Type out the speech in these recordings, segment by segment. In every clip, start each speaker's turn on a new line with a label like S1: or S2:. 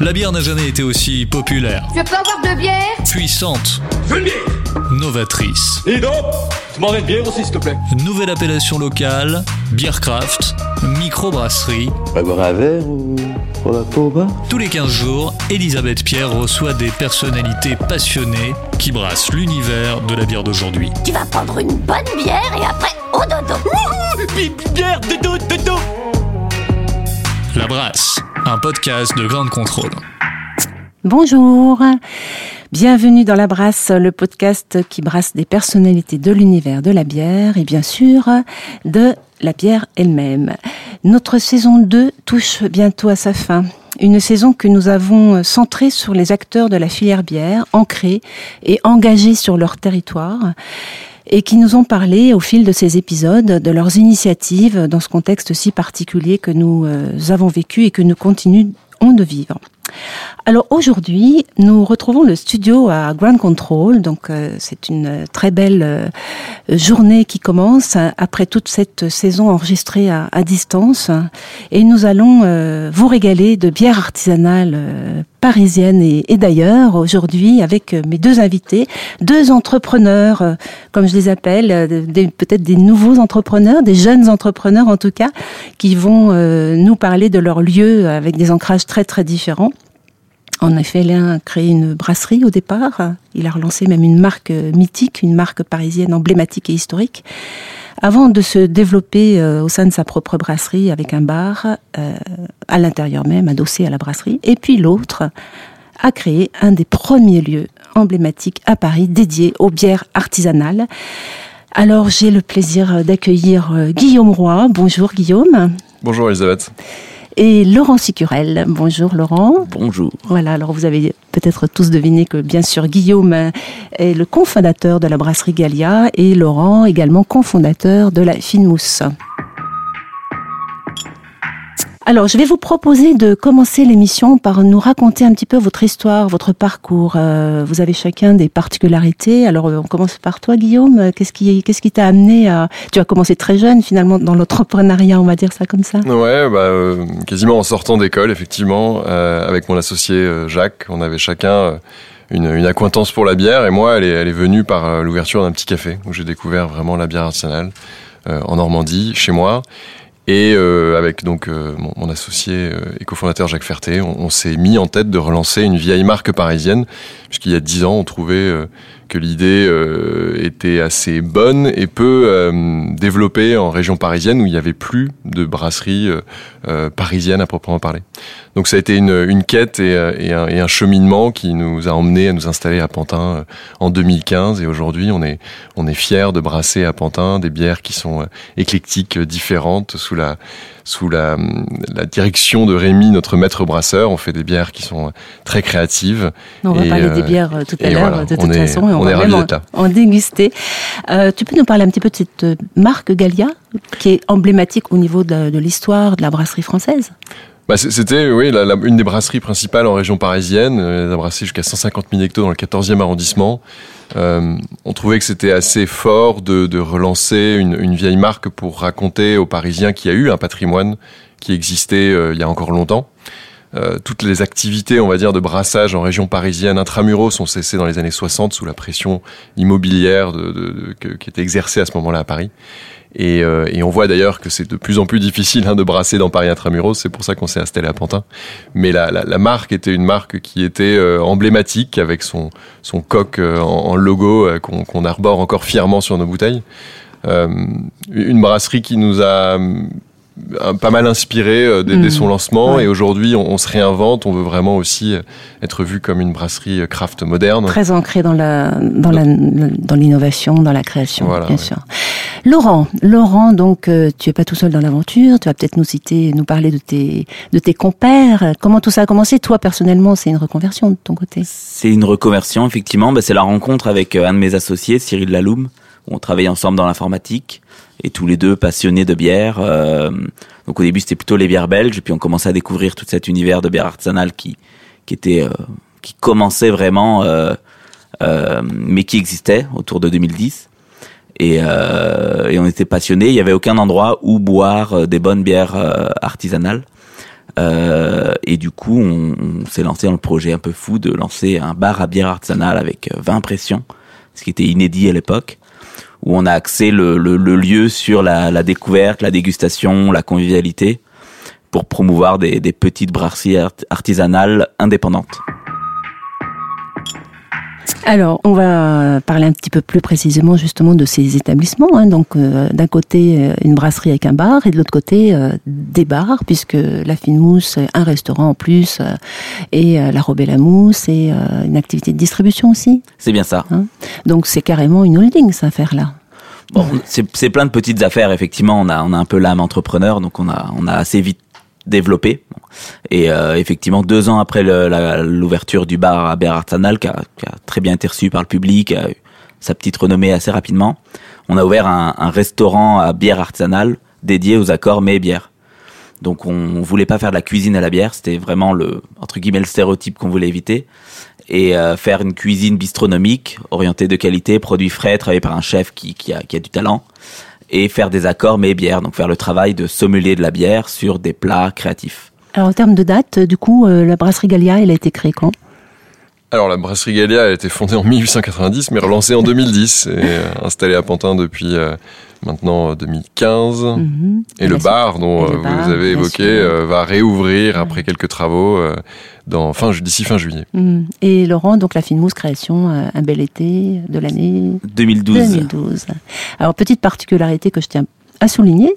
S1: La bière n'a jamais été aussi populaire,
S2: Tu veux pas avoir de bière
S1: puissante,
S3: Je veux une bière
S1: novatrice.
S3: Et donc Tu m'en une bière aussi, s'il te plaît
S1: Nouvelle appellation locale, Beercraft, microbrasserie.
S4: Va boire un verre ou pour la peau
S1: Tous les 15 jours, Elisabeth Pierre reçoit des personnalités passionnées qui brassent l'univers de la bière d'aujourd'hui.
S2: Tu vas prendre une bonne bière et après au dodo.
S3: Bière, dodo, dodo
S1: La Brasse, un podcast de grande contrôle.
S5: Bonjour, bienvenue dans La Brasse, le podcast qui brasse des personnalités de l'univers de la bière et bien sûr de la bière elle-même. Notre saison 2 touche bientôt à sa fin. Une saison que nous avons centrée sur les acteurs de la filière bière, ancrés et engagés sur leur territoire et qui nous ont parlé au fil de ces épisodes de leurs initiatives dans ce contexte si particulier que nous euh, avons vécu et que nous continuons de vivre. Alors aujourd'hui, nous retrouvons le studio à Ground Control. Donc euh, c'est une très belle euh, journée qui commence après toute cette saison enregistrée à, distance. Et nous allons vous régaler de bières artisanales parisiennes et, et d'ailleurs aujourd'hui avec euh, mes deux invités, deux entrepreneurs, euh, comme je les appelle, euh, peut-être des nouveaux entrepreneurs, des jeunes entrepreneurs en tout cas, qui vont nous parler de leur lieu avec des ancrages très très différents. En effet, l'un a créé une brasserie au départ. Il a relancé même une marque mythique, une marque parisienne emblématique et historique, avant de se développer euh, au sein de sa propre brasserie avec un bar euh, à l'intérieur même, adossé à la brasserie. Et puis l'autre a créé un des premiers lieux emblématiques à Paris dédié aux bières artisanales. Alors j'ai le plaisir d'accueillir euh, Guillaume Roy. Bonjour Guillaume.
S6: Bonjour Elisabeth.
S5: Et Laurent Sicurel. Bonjour Laurent.
S4: Bonjour.
S5: Voilà, alors vous avez peut-être tous deviné que bien sûr Guillaume est le cofondateur de la brasserie Gallia et Laurent également cofondateur de la Fine Mousse. Alors, je vais vous proposer de commencer l'émission par nous raconter un petit peu votre histoire, votre parcours. Euh, vous avez chacun des particularités. Alors, on commence par toi, Guillaume. Qu'est-ce qui, qu'est-ce qui t'a amené à... Tu as commencé très jeune, finalement, dans l'entrepreneuriat, on va dire ça comme ça.
S6: Ouais, bah, euh, quasiment en sortant d'école, effectivement, euh, avec mon associé Jacques, on avait chacun une, une acquaintance pour la bière, et moi, elle est, venue par l'ouverture d'un petit café, où j'ai découvert vraiment la bière artisanale en Normandie, chez moi. Et euh, avec donc euh, mon, mon associé euh, et cofondateur Jacques Ferté, on, s'est mis en tête de relancer une vieille marque parisienne, puisqu'il y a dix ans, on trouvait euh, que l'idée euh, était assez bonne et peu euh, développée en région parisienne où il n'y avait plus de brasserie euh, parisienne à proprement parler. Donc ça a été une, une quête et, euh, et, un, et un cheminement qui nous a emmenés à nous installer à Pantin euh, en 2015 et aujourd'hui on est on est fiers de brasser à Pantin des bières qui sont éclectiques, différentes sous la sous la, la direction de Rémi, notre maître brasseur. On fait des bières qui sont très créatives.
S5: On va
S6: Et,
S5: parler des bières tout à l'heure,
S6: voilà,
S5: de toute
S6: est-
S5: façon, et on,
S6: on est
S5: va même en, en déguster. Euh, tu peux nous parler un petit peu de cette marque Gallia, qui est emblématique au niveau de, l'histoire de la brasserie française
S6: Bah, C'était oui, la, une des brasseries principales en région parisienne. Euh, Elle a brassé jusqu'à 150 000 hectos dans le 14e arrondissement. Euh, on trouvait que c'était assez fort de, relancer une, vieille marque pour raconter aux Parisiens qu'il y a eu un patrimoine qui existait euh, il y a encore longtemps. Euh, toutes les activités, on va dire, de brassage en région parisienne intramuros sont cessées dans les années 60 sous la pression immobilière qui était exercée à ce moment-là à Paris. Et, euh, et on voit d'ailleurs que c'est de plus en plus difficile hein, de brasser dans Paris intramuros. C'est pour ça qu'on s'est installé à Pantin. Mais la, la, la marque était une marque qui était euh, emblématique avec son, son coq euh, en, en logo euh, qu'on qu'on arbore encore fièrement sur nos bouteilles. Euh, une brasserie qui nous a pas mal inspiré euh, dès, dès
S5: Mm.
S6: son lancement.
S5: Ouais.
S6: Et aujourd'hui, on, on se réinvente. On veut vraiment aussi euh, être vu comme une brasserie euh, craft moderne.
S5: Très ancré dans la dans la dans l'innovation, dans la création,
S6: Voilà,
S5: bien
S6: ouais.
S5: sûr. Laurent, Laurent, donc euh, tu es pas tout seul dans l'aventure. Tu vas peut-être nous citer, nous parler de tes de tes compères. Comment tout ça a commencé? Toi personnellement, c'est une reconversion de ton côté?
S7: C'est une reconversion, effectivement. Bah, c'est la rencontre avec un de mes associés, Cyril Laloum. On travaillait ensemble dans l'informatique et tous les deux passionnés de bière. euh, donc au début, c'était plutôt les bières belges. Puis on commençait à découvrir tout cet univers de bière artisanale qui, qui était, euh, qui commençait vraiment, euh, euh, mais qui existait autour de 2010. Et, euh, et on était passionnés. Il y avait aucun endroit où boire euh, des bonnes bières artisanales. Et du coup, on, on s'est lancé dans le projet un peu fou de lancer un bar à bière artisanale avec euh, 20 pressions, ce qui était inédit à l'époque, où on a axé le, le- le lieu sur la, la découverte, la dégustation, la convivialité, pour promouvoir des, des petites brasseries art- artisanales indépendantes.
S5: Alors, on va parler un petit peu plus précisément justement de ces établissements. hein. Donc, euh, d'un côté, euh, une brasserie avec un bar, et de l'autre côté, euh, des bars, puisque la Fine Mousse, un restaurant en plus, euh, et la Robe et la Mousse, et une activité de distribution aussi.
S7: C'est bien ça.
S5: Donc, c'est carrément une holding, cette affaire-là.
S7: Bon, c'est plein de petites affaires. Effectivement, on a on a un peu l'âme entrepreneur, donc on a on a assez vite développé. Et euh, effectivement, deux ans après l'ouverture du bar à bière artisanale, qui a, qui a très bien été reçu par le public, a eu sa petite renommée assez rapidement, on a ouvert un, un restaurant à bière artisanale dédié aux accords mets et bières. Donc on, on voulait pas faire de la cuisine à la bière, c'était vraiment le entre guillemets le stéréotype qu'on voulait éviter et euh, faire une cuisine bistronomique orientée de qualité, produits frais, travaillé par un chef qui, qui, a, qui a du talent et faire des accords mais bières, donc faire le travail de sommelier de la bière sur des plats créatifs.
S5: Alors, en termes de date, euh, du coup, euh, la brasserie Gallia, elle a été créée quand?
S6: Alors la brasserie Gallia a été fondée en 1890 mais relancée en 2010 et euh, installée à Pantin depuis euh, maintenant euh, 2015.
S5: Mhm.
S6: Et le bar dont
S5: le
S6: euh,
S5: bar,
S6: vous avez évoqué euh, va réouvrir après quelques travaux euh, dans fin d'ici fin juillet.
S5: Mhm. Et Laurent, donc la Fine Mousse création, euh, un bel été de l'année
S7: 2012.
S5: 2012. Alors, petite particularité que je tiens à souligner,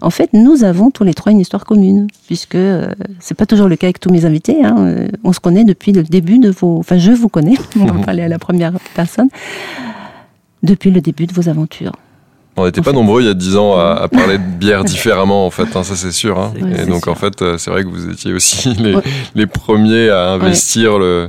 S5: en fait, nous avons tous les trois une histoire commune, puisque euh, c'est pas toujours le cas avec tous mes invités. hein. Euh, On se connaît depuis le début de vos... Enfin, je vous connais, on va parler à la première personne, depuis le début de vos aventures.
S6: On n'était pas
S5: fait.
S6: nombreux il y a dix ans à, à parler de bière différemment en fait, hein, ça c'est sûr. hein. Et donc
S5: sûr.
S6: en fait euh, c'est vrai que vous étiez aussi les,
S5: Ouais.
S6: les premiers à investir le,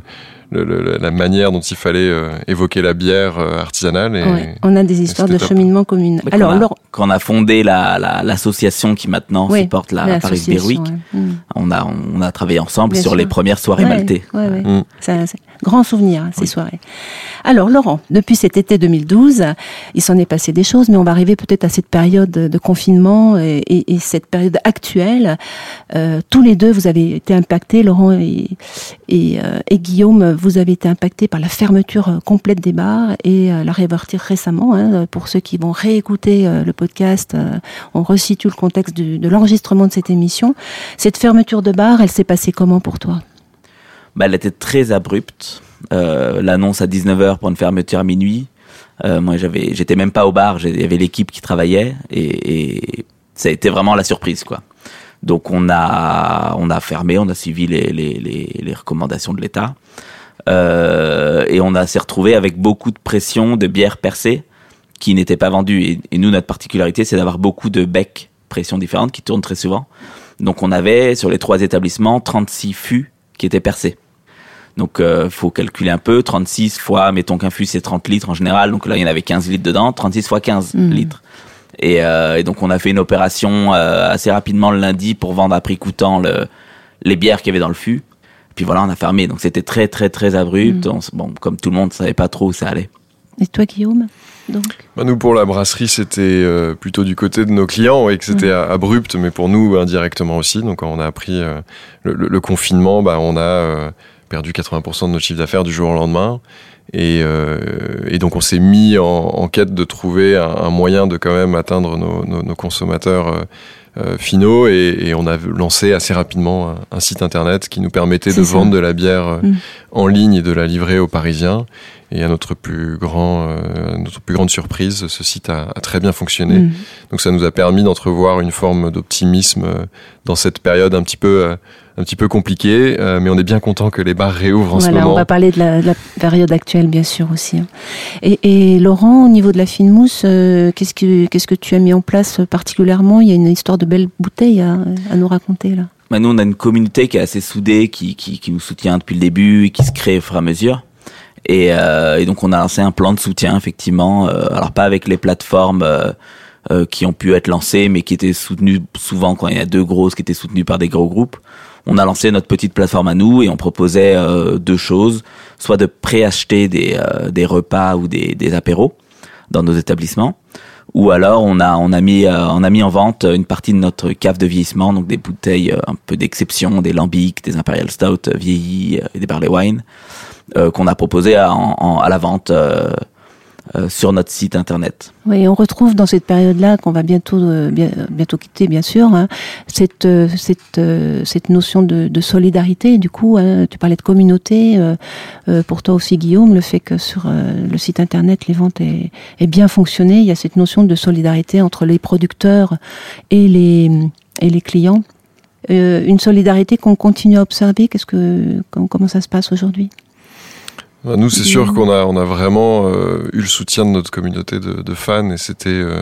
S6: le- le- la manière dont il fallait euh, évoquer la bière euh, artisanale. Et,
S5: Ouais, on a des histoires de
S6: top.
S5: cheminement communes.
S7: Mais
S5: Alors,
S7: quand, on a, quand on a fondé la- la- l'association qui maintenant
S5: Oui,
S7: supporte la, Paris Beer
S5: l'association,
S7: Week,
S5: ouais. Mhm.
S7: on, a, on a travaillé ensemble
S5: Bien
S7: sur
S5: sûr.
S7: les premières soirées
S5: Ouais,
S7: maltais.
S5: ouais, ouais. Grand souvenir, hein, ces soirées. Alors, Laurent, depuis cet été 2012, il s'en est passé des choses, mais on va arriver peut-être à cette période de confinement et, et- et cette période actuelle. Euh, tous les deux, vous avez été impactés, Laurent et, et, euh, et Guillaume, vous avez été impactés par la fermeture euh, complète des bars et euh, la réouverture récemment. hein. pour ceux qui vont réécouter le podcast, on resitue le contexte du- de l'enregistrement de cette émission. Cette fermeture de bar, elle s'est passée comment pour toi?
S7: Bah, elle était très abrupte. Euh, L'annonce à 19h pour une fermeture à minuit. Euh, moi, j'avais, j'étais même pas au bar. Il y avait l'équipe qui travaillait et, ça a été vraiment la surprise, quoi. Donc on a, on a fermé, on a suivi les, les, les, recommandations de l'État Euh, et on a s'est retrouvé avec beaucoup de pression de bières percées qui n'étaient pas vendues. Et, et nous, notre particularité, c'est d'avoir beaucoup de becs pression différentes qui tournent très souvent. Donc on avait sur les trois établissements 36 fûts qui étaient percés. Donc euh, faut calculer un peu, 36 fois, mettons qu'un fût c'est 30 litres en général, donc là il y en avait 15 litres dedans, 36 fois 15
S5: Mhm.
S7: litres. Et, euh, et donc on a fait une opération euh, assez rapidement le lundi pour vendre à prix coûtant le, les bières qu'il y avait dans le fût. Puis voilà, on a fermé, donc c'était très très très abrupt. On s- bon, comme tout le monde, on savait pas trop où ça allait.
S5: Et toi, Guillaume donc?
S6: Bah, nous, pour la brasserie, c'était euh, plutôt du côté de nos clients et que c'était a- abrupt, mais pour nous, indirectement aussi. Donc, quand on a appris euh, le, le- le confinement, bah, on a euh, perdu 80% de notre chiffre d'affaires du jour au lendemain. Et, euh, et donc, on s'est mis en, en quête de trouver un, un moyen de quand même atteindre nos, nos- nos consommateurs euh, euh, finaux. Et, et on a lancé assez rapidement un, un site internet qui nous permettait de
S5: ça.
S6: vendre de la bière
S5: Mm.
S6: en ligne et de la livrer aux Parisiens. Et à notre plus grand, euh, notre plus grande surprise, ce site a, a très bien fonctionné.
S5: Mhm.
S6: Donc ça nous a permis d'entrevoir une forme d'optimisme euh, dans cette période un petit peu, euh, un petit peu compliquée. euh, mais on est bien content que les bars réouvrent en ce
S5: Voilà, on
S6: moment.
S5: va parler de la, de la période actuelle, bien sûr, aussi. hein. Et, et Laurent, au niveau de la fine mousse, euh, qu'est-ce que qu'est-ce que tu as mis en place particulièrement? Il y a une histoire de belles bouteilles à, à nous raconter là.
S7: Bah, nous, on a une communauté qui est assez soudée, qui, qui, qui nous soutient depuis le début et qui se crée au fur et à mesure. Et, euh, et donc, on a lancé un plan de soutien, effectivement. euh, alors, pas avec les plateformes euh, qui ont pu être lancées, mais qui étaient soutenues souvent quand il y a deux grosses qui étaient soutenues par des gros groupes. On a lancé notre petite plateforme à nous et on proposait deux choses. Soit de préacheter des, des repas ou des, des apéros dans nos établissements ou alors on a on a mis euh, on a mis en vente une partie de notre cave de vieillissement donc des bouteilles un peu d'exception des lambics des imperial stout vieillis euh, et des barley wine qu'on a proposé à, la vente euh, euh, sur notre site internet
S5: Oui, on retrouve dans cette période-là qu'on va bientôt euh, bien- bientôt quitter, bien sûr, hein, cette euh, cette euh, cette notion de, solidarité. Du coup, hein, tu parlais de communauté. euh, euh, pour toi aussi, Guillaume, le fait que sur euh, le site internet, les ventes aient, bien fonctionné, il y a cette notion de solidarité entre les producteurs et les et les clients. Euh, une solidarité qu'on continue à observer. Qu'est-ce que comment, ça se passe aujourd'hui?
S6: Nous, c'est sûr qu'on a, on a vraiment euh, eu le soutien de notre communauté de, de fans et c'était euh,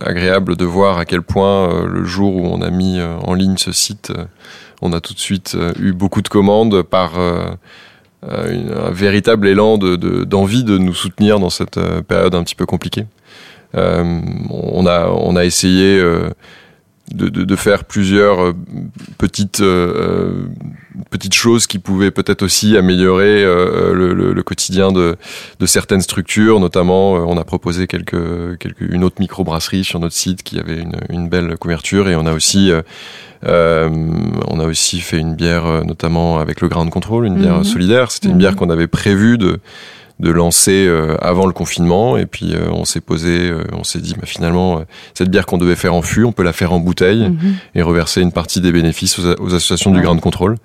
S6: agréable de voir à quel point euh, le jour où on a mis en ligne ce site, on a tout de suite eu beaucoup de commandes par une- un véritable élan de, de- d'envie de nous soutenir dans cette période un petit peu compliquée. On a, on a essayé de, de, de faire plusieurs euh, petites euh, euh, petites choses qui pouvaient peut-être aussi améliorer euh, le, le- le quotidien de, de certaines structures. Notamment, euh, on a proposé quelques, quelques, une autre microbrasserie sur notre site qui avait une, une belle couverture et on a aussi euh, euh, on a aussi fait une bière, euh, notamment avec le Ground Control, une bière
S5: Mhm.
S6: solidaire. C'était une
S5: Mhm.
S6: bière qu'on avait prévu de de lancer euh, avant le confinement et puis euh, on s'est posé, euh, on s'est dit bah, finalement euh, cette bière qu'on devait faire en fût, on peut la faire en bouteille
S5: Mhm.
S6: et reverser une partie des bénéfices aux, aux associations du
S5: Ouais.
S6: Ground Control.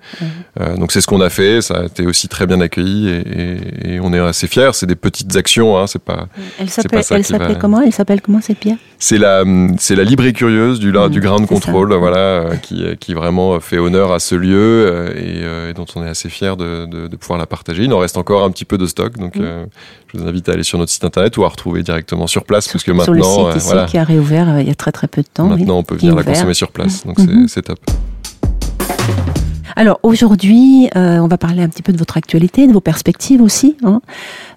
S6: Euh, donc c'est ce qu'on a fait, ça a été aussi très bien accueilli et, et- et on est assez fiers. C'est des petites actions, hein, c'est pas.
S5: Elle
S6: ça qui va-
S5: s'appelait comment? Elle s'appelle comment cette bière?
S6: C'est la, c'est la libre et curieuse du,
S5: Mhm,
S6: du Ground
S5: c'est ça.
S6: Control, voilà, qui, qui vraiment fait honneur à ce lieu et, et dont on est assez fiers de, de, de pouvoir la partager. Il en reste encore un petit peu de stock, donc
S5: Mhm.
S6: Euh, je vous invite à aller sur notre site internet ou à retrouver directement sur place, parce que
S5: sur le
S6: maintenant,
S5: site
S6: euh,
S5: ici
S6: voilà,
S5: qui a réouvert euh, il y a très très peu de temps. oui,
S6: maintenant on peut venir la consommer sur place, donc
S5: Mhm.
S6: c'est c'est top.
S5: Alors aujourd'hui, euh, on va parler un petit peu de votre actualité, de vos perspectives aussi, hein,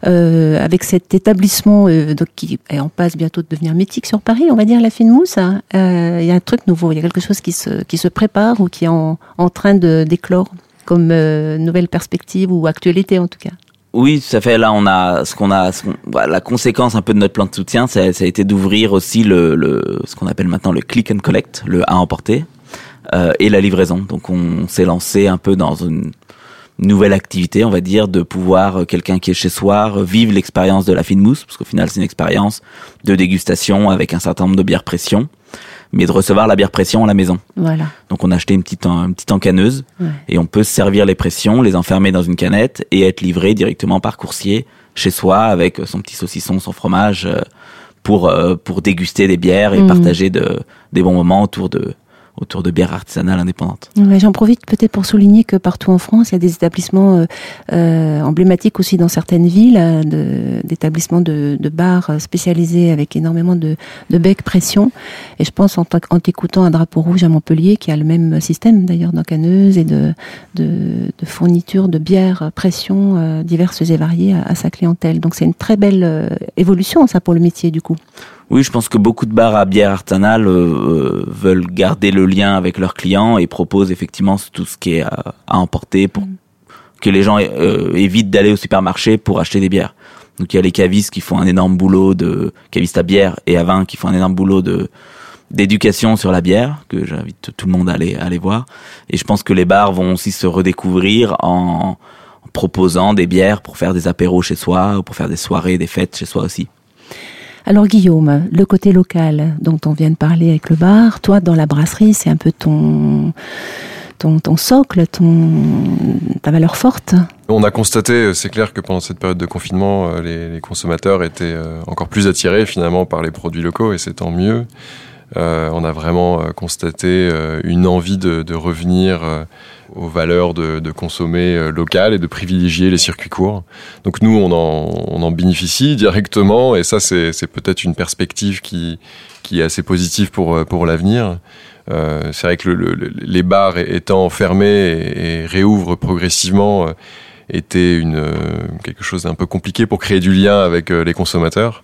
S5: euh, avec cet établissement euh, donc, qui est en passe bientôt de devenir mythique sur Paris, on va dire la fine mousse. hein. Il y a un truc nouveau, il y a quelque chose qui se, qui se prépare ou qui est en, en train de d'éclore comme nouvelle perspective ou actualité en tout cas.
S7: Oui, tout à fait. Là, on a ce qu'on a, ce la conséquence un peu de notre plan de soutien, ça, ça a été d'ouvrir aussi le, le, ce qu'on appelle maintenant le click and collect, le à emporter, euh, et la livraison. Donc, on s'est lancé un peu dans une nouvelle activité, on va dire, de pouvoir euh, quelqu'un qui est chez soi vivre l'expérience de la fine mousse, parce qu'au final, c'est une expérience de dégustation avec un certain nombre de bières pression, mais de recevoir la bière pression à la maison.
S5: Voilà.
S7: Donc on a acheté une petite, une petite encaneuse
S5: Ouais.
S7: et on peut se servir les pressions, les enfermer dans une canette et être livré directement par coursier chez soi avec son petit saucisson, son fromage euh, pour euh, pour déguster des bières et
S5: Mhm.
S7: partager de, des bons moments autour de autour de bières artisanales indépendantes.
S5: J'en profite peut-être pour souligner que partout en France, il y a des établissements euh, euh, emblématiques aussi dans certaines villes, euh, d'établissements de, bars spécialisés avec énormément de, de bec pression. Et je pense en, en t'écoutant un drapeau rouge à Montpellier, qui a le même système d'ailleurs d'encaneuse et de, de, de fourniture de bières pression diverses et variées à, sa clientèle. Donc c'est une très belle évolution ça pour le métier du coup.
S7: Oui, je pense que beaucoup de bars à bière artisanale euh, euh, veulent garder le lien avec leurs clients et proposent effectivement tout ce qui est à, à emporter pour que les gens euh, évitent d'aller au supermarché pour acheter des bières. Donc il y a les cavistes qui font un énorme boulot de cavistes à bière et à vin qui font un énorme boulot de d'éducation sur la bière que j'invite tout le monde à aller à aller voir. Et je pense que les bars vont aussi se redécouvrir en, en proposant des bières pour faire des apéros chez soi ou pour faire des soirées, des fêtes chez soi aussi.
S5: Alors Guillaume, le côté local dont on vient de parler avec le bar, toi dans la brasserie, c'est un peu ton ton, socle, ton, ta valeur forte?
S6: On a constaté, c'est clair que pendant cette période de confinement, euh, les, consommateurs étaient euh, encore plus attirés finalement par les produits locaux et c'est tant mieux. Euh, on a vraiment euh, constaté euh, une envie de, revenir euh, aux valeurs de, consommer euh, local et de privilégier les circuits courts. Donc nous, on en, bénéficie directement et ça, c'est peut-être une perspective qui, est assez positive pour, euh, l'avenir. Euh, c'est vrai que le, le, les bars étant fermés et, réouvrent progressivement euh, était quelque chose d'un peu compliqué pour créer du lien avec les consommateurs.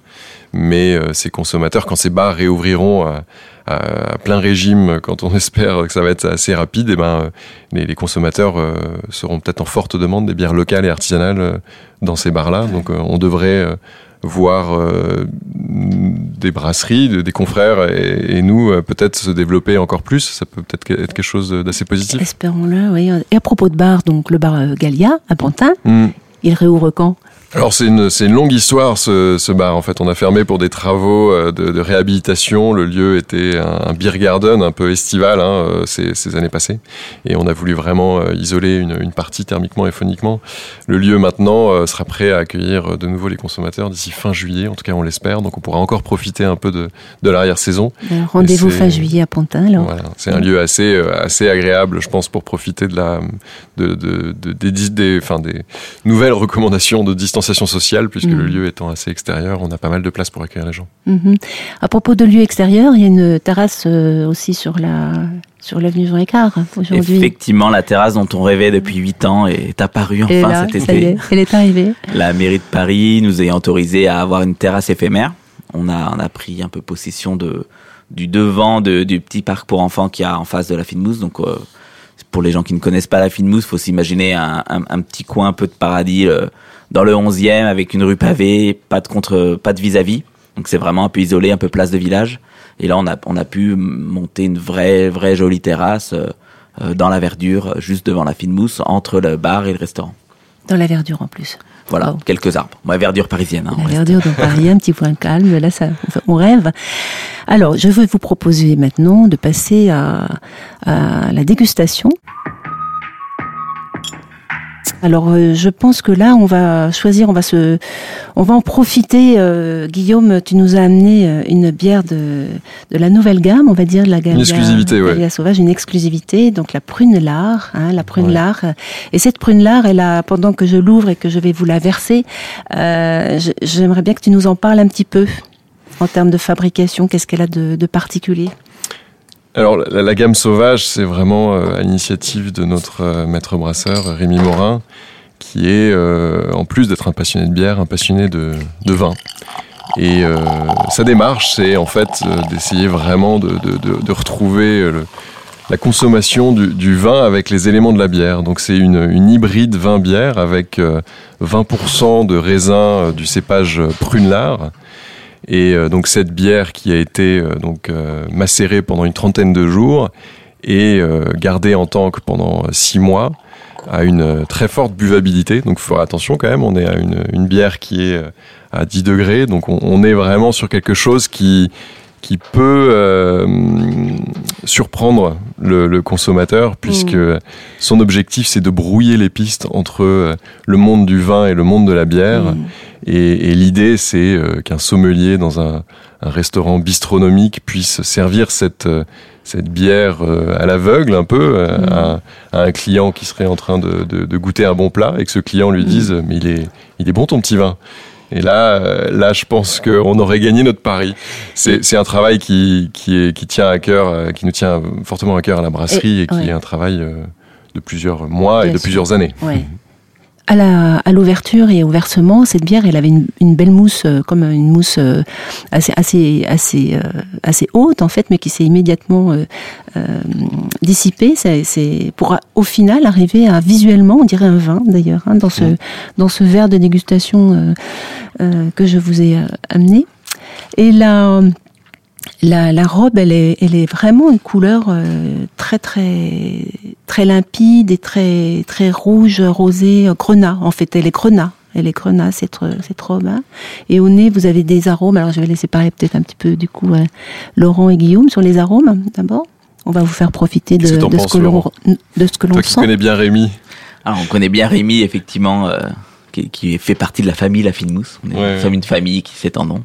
S6: Mais ces consommateurs, quand ces bars réouvriront à, plein régime, quand on espère que ça va être assez rapide, et ben, euh, les, les consommateurs euh, seront peut-être en forte demande des bières locales et artisanales euh, dans ces bars-là. Donc on devrait voir euh, des brasseries, de- des confrères et, et nous euh, peut-être se développer encore plus. Ça peut peut-être être quelque chose d'assez positif.
S5: Espérons-le, oui. Et à propos de bar, donc le bar Galia à Pantin,
S6: Hmm.
S5: il réouvre quand?
S6: Alors c'est une, c'est une longue histoire ce, ce bar en fait. On a fermé pour des travaux euh, de, de réhabilitation. Le lieu était un, un beer garden un peu estival hein, euh, ces, ces années passées. Et on a voulu vraiment euh, isoler une, une partie thermiquement et phoniquement. Le lieu maintenant sera prêt à accueillir de nouveau les consommateurs d'ici fin juillet. En tout cas on l'espère. Donc on pourra encore profiter un peu de, de l'arrière-saison.
S5: Rendez-vous fin juillet à Pantin, alors.
S6: Voilà, c'est un lieu assez assez agréable, je pense, pour profiter de la de, de, de- des, des, enfin, des nouvelles recommandations de distanciation sociale, puisque le lieu étant assez extérieur, on a pas mal de place pour accueillir les gens.
S5: Mhm. À propos de lieux extérieurs, il y a une terrasse euh, aussi sur la sur l'avenue Jean Écart aujourd'hui.
S7: Effectivement, la terrasse dont on rêvait depuis 8 ans est apparue
S5: Et
S7: enfin
S5: là,
S7: cet
S5: ça y
S7: été.
S5: est, elle est arrivée.
S7: La mairie de Paris nous a autorisé à avoir une terrasse éphémère. On a, on a pris un peu possession de, du devant de, du petit parc pour enfants qu'il y a en face de la Fine Mousse. Donc, euh, pour les gens qui ne connaissent pas la Fine Mousse, faut s'imaginer un, un, un petit coin un peu de paradis euh, dans le 11e avec une rue pavée, pas de contre, pas de vis-à-vis. Donc, c'est vraiment un peu isolé, un peu place de village. Et là, on a, on a pu monter une vraie, vraie jolie terrasse euh, euh, dans la verdure, juste devant la Fine Mousse, entre le bar et le restaurant.
S5: Dans la verdure en plus.
S7: Voilà,
S5: Wow.
S7: quelques arbres. Ouais, verdure parisienne. hein,
S5: La verdure dans Paris, un petit point calme, là ça, on rêve. Alors, je veux vous proposer maintenant de passer à, à la dégustation. Alors, euh, je pense que là, on va choisir, on va se, on va en profiter. euh, Guillaume, tu nous as amené euh, une bière de, de la nouvelle gamme, on va dire de la gamme.
S6: Une exclusivité, ouais.
S5: Galia Sauvage, une exclusivité, donc la prune lard, hein, la prune
S6: Ouais.
S5: lard. Et cette prune lard, elle a, pendant que je l'ouvre et que je vais vous la verser, euh, j'aimerais bien que tu nous en parles un petit peu en termes de fabrication. Qu'est-ce qu'elle a de, de particulier?
S6: Alors la, la gamme sauvage, c'est vraiment euh, à l'initiative de notre euh, maître brasseur Rémi Morin, qui est, euh, en plus d'être un passionné de bière, un passionné de, de vin. Et euh, sa démarche, c'est en fait euh, d'essayer vraiment de, de- de- retrouver le- la consommation du, du vin avec les éléments de la bière. Donc c'est une, une hybride vin-bière avec euh, 20% de raisin du cépage prune-lard. Et euh, donc cette bière qui a été euh, donc euh, macérée pendant une trentaine de jours et gardée en tank pendant six mois a une très forte buvabilité. Donc il faut faire attention quand même. On est à une, une bière qui est à 10 degrés. Donc on, on est vraiment sur quelque chose qui qui peut euh, surprendre le, le consommateur puisque son objectif c'est de brouiller les pistes entre le monde du vin et le monde de la bière.
S5: Mm.
S6: Et, et l'idée, c'est euh, qu'un sommelier dans un, un restaurant bistronomique puisse servir cette, euh, cette bière euh, à l'aveugle un peu
S5: Mm.
S6: à, à un client qui serait en train de, de, de goûter un bon plat et que ce client lui dise mais il est, il est bon ton petit vin. Et là, là, je pense qu'on aurait gagné notre pari. C'est un travail qui, qui, est, qui tient à cœur, qui nous tient fortement à cœur à la brasserie et,
S5: Et-
S6: qui
S5: ouais.
S6: est un travail euh, de plusieurs mois et de
S5: sûr.
S6: plusieurs années.
S5: Ouais. À la à l'ouverture et au versement, cette bière, elle avait une, une belle mousse, euh, comme une mousse euh, assez assez assez euh, assez haute en fait, mais qui s'est immédiatement euh, euh, dissipée. C'est pour au final arriver à visuellement, on dirait un vin d'ailleurs, hein, dans ce dans ce verre de dégustation euh, euh, que je vous ai amené. Et la la, la robe, elle est, elle est vraiment une couleur euh, très très très limpide et très très rouge, rosé, grenat. En fait, elle est grenat. Elle est grenat cette cette robe. hein. Et au nez, vous avez des arômes. Alors, je vais laisser parler peut-être un petit peu du coup euh, Laurent et Guillaume sur les arômes d'abord. On va vous faire profiter de, ce
S6: penses,
S5: que l'on
S6: Laurent?
S5: de ce que l'on
S6: Toi qui
S5: sent.
S6: connais bien Rémi.
S7: Alors, on connaît bien Rémi, effectivement, euh, qui, qui fait partie de la famille La Fine Mousse. On est
S6: Ouais,
S7: nous sommes une famille qui s'étend nom.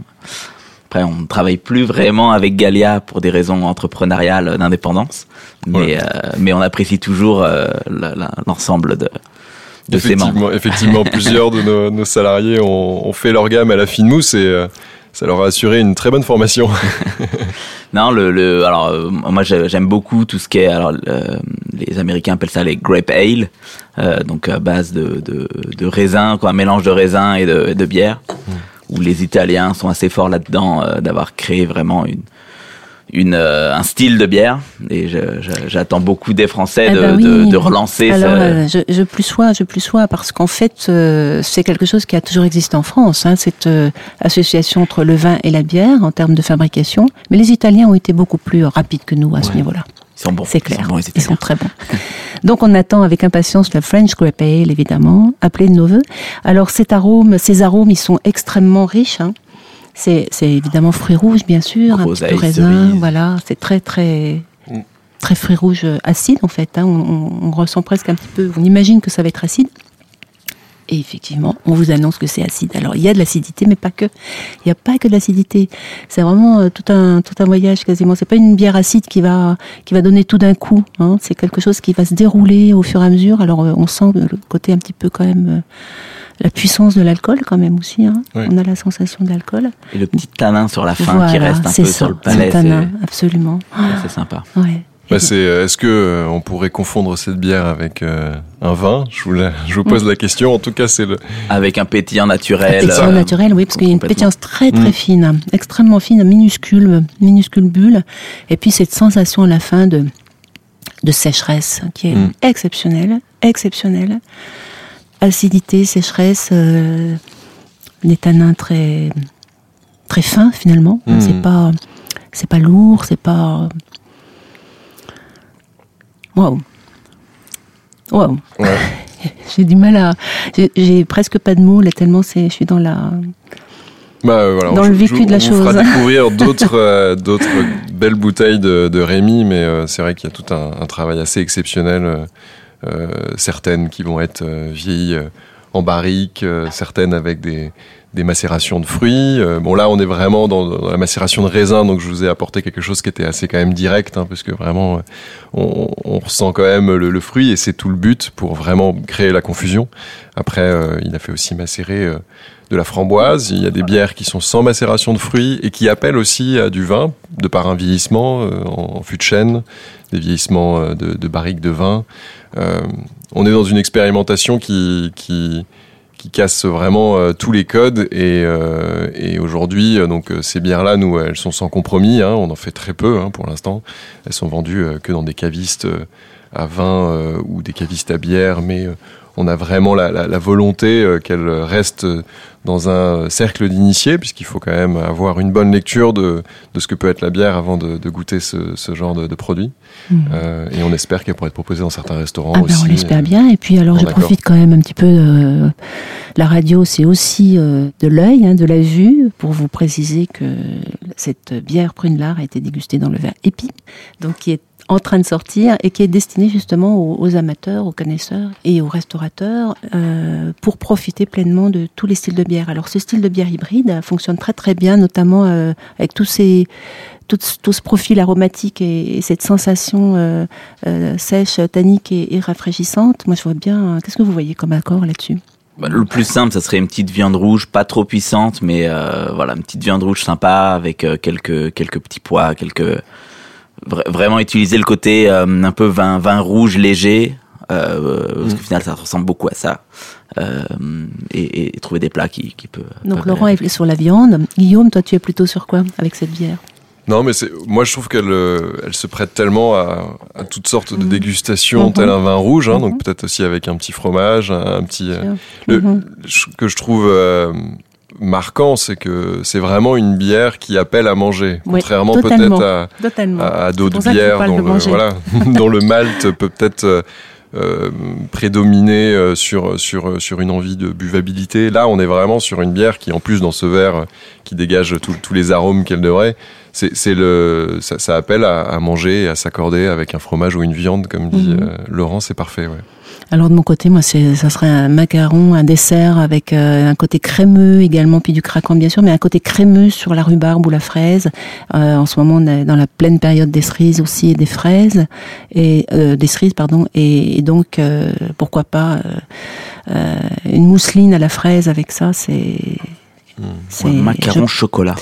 S7: Après, on ne travaille plus vraiment avec Galia pour des raisons entrepreneuriales d'indépendance, mais
S6: Ouais.
S7: euh, mais on apprécie toujours euh, l'ensemble de de.
S6: Effectivement, effectivement plusieurs de nos, nos salariés ont, ont fait leur gamme à la fine mousse et euh, ça leur a assuré une très bonne formation.
S7: Non, le, le alors euh, moi j'ai- j'aime beaucoup tout ce qui est alors euh, les Américains appellent ça les grape ale, euh, donc à base de de, de raisin, quoi, un mélange de raisin et de, de bière. Où les Italiens sont assez forts là-dedans euh, d'avoir créé vraiment une une euh, un style de bière et j'attends beaucoup des Français
S5: Eh
S7: de,
S5: ben oui.
S7: de, de relancer
S5: Alors,
S7: ce-
S5: euh, je, je plus sois, je plus sois, parce qu'en fait, euh, c'est quelque chose qui a toujours existé en France, hein, cette euh, association entre le vin et la bière en termes de fabrication. Mais les Italiens ont été beaucoup plus rapides que nous à ce niveau-là.
S7: Ils sont bons,
S5: C'est
S7: ils sont
S5: clair.
S7: bons,
S5: Ils sont très bons. Donc on attend avec impatience le French Grape Ale, évidemment, appelé de nos voeux. Alors cet arôme, ces arômes, ils sont extrêmement riches. hein. C'est c'est évidemment fruits rouges, bien sûr, un petit peu raisin,
S7: cerise.
S5: voilà. C'est très très
S6: Mm.
S5: très fruits rouges euh, acides en fait. hein. On, on- on ressent presque un petit peu. On imagine que ça va être acide. Et effectivement, on vous annonce que c'est acide. Alors, il y a de l'acidité, mais pas que. Il n'y a pas que de l'acidité. C'est vraiment euh, tout un tout un voyage quasiment. C'est pas une bière acide qui va qui va donner tout d'un coup. hein. C'est quelque chose qui va se dérouler au fur et à mesure. Alors, euh, on sent le côté un petit peu quand même euh, la puissance de l'alcool quand même aussi. hein.
S6: Oui.
S5: On a la sensation d'alcool.
S7: et le petit tanin sur la fin
S5: Voilà,
S7: qui reste un peu
S5: ça,
S7: sur le
S5: c'est
S7: palais,
S5: le
S7: c'est
S5: tanin, absolument.
S7: c'est sympa.
S5: Ouais.
S6: Bah, c'est, euh, est-ce que euh, on pourrait confondre cette bière avec euh, un vin? Je vous, la- je vous pose la question. En tout cas, c'est le.
S7: Avec un pétillant
S5: Un
S7: naturel.
S5: pétillant
S7: euh,
S5: naturel, oui, parce qu'il y a une pétillance très très
S6: Mm.
S5: fine, extrêmement fine, minuscule, minuscule bulle, et puis cette sensation à la fin de de sécheresse qui est
S6: Mm.
S5: exceptionnelle, exceptionnelle. Acidité, sécheresse, euh, des tanins très très fins finalement.
S6: Mm.
S5: C'est pas c'est pas lourd, c'est pas waouh. Waouh.
S6: Ouais.
S5: J'ai du mal à. j'ai- presque pas de mots là tellement c'est. Je suis dans la.
S6: Bah, euh, voilà,
S5: Dans
S6: on-
S5: le vécu
S6: je-
S5: de la
S6: on vous fera
S5: chose.
S6: découvrir d'autres euh, d'autres belles bouteilles de, de Rémi, mais euh, c'est vrai qu'il y a tout un, un travail assez exceptionnel. certaines qui vont être vieillies en barrique, certaines avec des, des macérations de fruits. Euh, bon là, on est vraiment dans, dans la macération de raisin, donc je vous ai apporté quelque chose qui était assez quand même direct, hein, parce que vraiment, euh, on, on ressent quand même le, le fruit et c'est tout le but pour vraiment créer la confusion. Après, euh, il a fait aussi macérer euh, de la framboise. Il y a des bières qui sont sans macération de fruits et qui appellent aussi à du vin, de par un vieillissement euh, en, en fût de chêne, des vieillissements euh, de, de barriques de vin. On est dans une expérimentation qui, qui, qui casse vraiment euh, tous les codes et, euh, et aujourd'hui, euh, donc ces bières-là, nous, elles sont sans compromis. hein. on en fait très peu hein, pour l'instant. Elles sont vendues que dans des cavistes à vin euh, ou des cavistes à bière, mais euh, on a vraiment la, la, la volonté euh, qu'elle reste dans un cercle d'initiés, puisqu'il faut quand même avoir une bonne lecture de, de ce que peut être la bière avant de, de goûter ce, ce genre de, de produit. Euh, et on espère qu'elle pourrait être proposée dans certains restaurants
S5: Ah ben,
S6: aussi.
S5: on l'espère bien. Et puis alors
S6: Bon,
S5: je profite quand même un petit peu. de la radio, c'est aussi de l'œil, hein, de la vue, pour vous préciser que cette bière Prunelard a été dégustée dans le verre épi, donc qui est en train de sortir et qui est destinée justement aux, amateurs, aux connaisseurs et aux restaurateurs euh, pour profiter pleinement de tous les styles de bière. Alors ce style de bière hybride fonctionne très très bien, notamment euh, avec tous ces tout, ce profil aromatique et, et cette sensation euh, sèche, tannique et, rafraîchissante. Moi, je vois bien. Qu'est-ce que vous voyez comme accord là-dessus?
S7: Bah, le plus simple, ça serait une petite viande rouge, pas trop puissante, mais voilà, une petite viande rouge sympa avec quelques quelques petits pois, quelques vra- vraiment utiliser le côté euh, un peu vin vin rouge léger, euh, parce
S5: Mm.
S7: qu'au final, ça ressemble beaucoup à ça, euh, et, et trouver des plats qui qui peut.
S5: Donc
S7: peuvent-
S5: Laurent est sur la viande. Guillaume, toi, tu es plutôt sur quoi avec cette bière?
S6: Non, mais c'est, moi je trouve qu'elle euh, elle se prête tellement à, à toutes sortes de
S5: Mhm.
S6: dégustations,
S5: Mhm.
S6: tel un vin rouge, hein, donc peut-être aussi avec un petit fromage, un, un petit. euh, le- ce que je trouve euh, marquant, c'est que c'est vraiment une bière qui appelle à manger,
S5: Oui,
S6: contrairement peut-être à, d'autres bières dont le,
S5: manger.
S6: voilà, dont le malt peut peut-être euh, euh, prédominer euh, sur, sur, sur une envie de buvabilité. Là, on est vraiment sur une bière qui, en plus, dans ce verre, qui dégage tous les arômes qu'elle devrait, c'est le ça, ça appelle à, à manger et à s'accorder avec un fromage ou une viande, comme dit
S5: Mhm.
S6: euh, Laurent, c'est parfait. Ouais.
S5: Alors de mon côté, moi, c'est, ça serait un macaron, un dessert avec euh, un côté crémeux également, puis du craquant bien sûr, mais un côté crémeux sur la rhubarbe ou la fraise. Euh, en ce moment, on est dans la pleine période des cerises aussi et des fraises et euh, des cerises, pardon. Et, et donc, pourquoi pas une mousseline à la fraise avec ça, c'est. c'est-
S7: Ouais, macaron chocolat.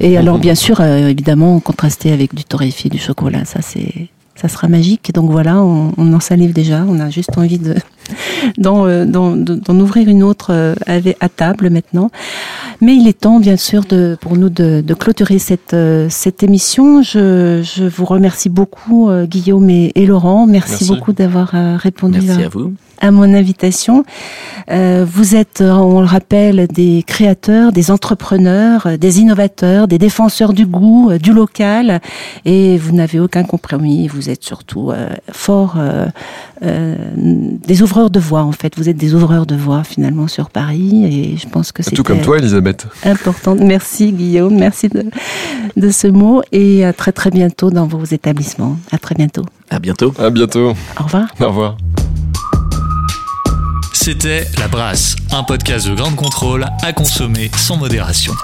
S5: Et alors, bien sûr, évidemment, contrasté avec du torréfié, du chocolat, ça c'est, ça sera magique. Donc voilà, on, on en salive déjà. On a juste envie de d'en, euh, d'en, de- d'en ouvrir une autre euh, à table maintenant. Mais il est temps, bien sûr, de, pour nous de, de clôturer cette euh, cette émission. Je, je vous remercie beaucoup, Guillaume et, et Laurent. Merci,
S6: Merci.
S5: beaucoup d'avoir répondu
S7: Merci
S5: à,
S7: à vous.
S5: À mon invitation. Euh, vous êtes, euh, on le rappelle, des créateurs, des entrepreneurs, euh, des innovateurs, des défenseurs du goût, euh, du local, et vous n'avez aucun compromis. Vous êtes surtout euh, fort euh, euh, des ouvreurs de voix, en fait. Vous êtes des ouvreurs de voix finalement sur Paris, et je pense que c'est
S6: Tout comme toi, Elisabeth.
S5: important. Merci Guillaume, merci de, de ce mot, et à très très bientôt dans vos établissements. À très bientôt.
S7: À bientôt.
S6: À bientôt.
S5: Au revoir.
S6: Au revoir.
S1: C'était La Brasse, un podcast de grande contrôle à consommer sans modération.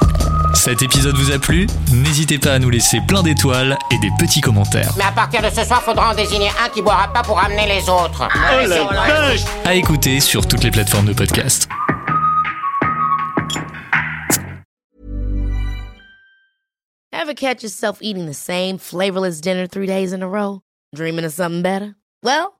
S1: Cet épisode vous a plu? N'hésitez pas à nous laisser plein d'étoiles et des petits commentaires.
S8: Mais à partir de ce soir, faudra en désigner un qui boira pas pour amener les autres.
S3: Oh la vache
S1: À écouter sur toutes les plateformes de podcast.
S9: Ever catch yourself eating the same flavorless dinner three days in a row? Dreaming of something better? Well,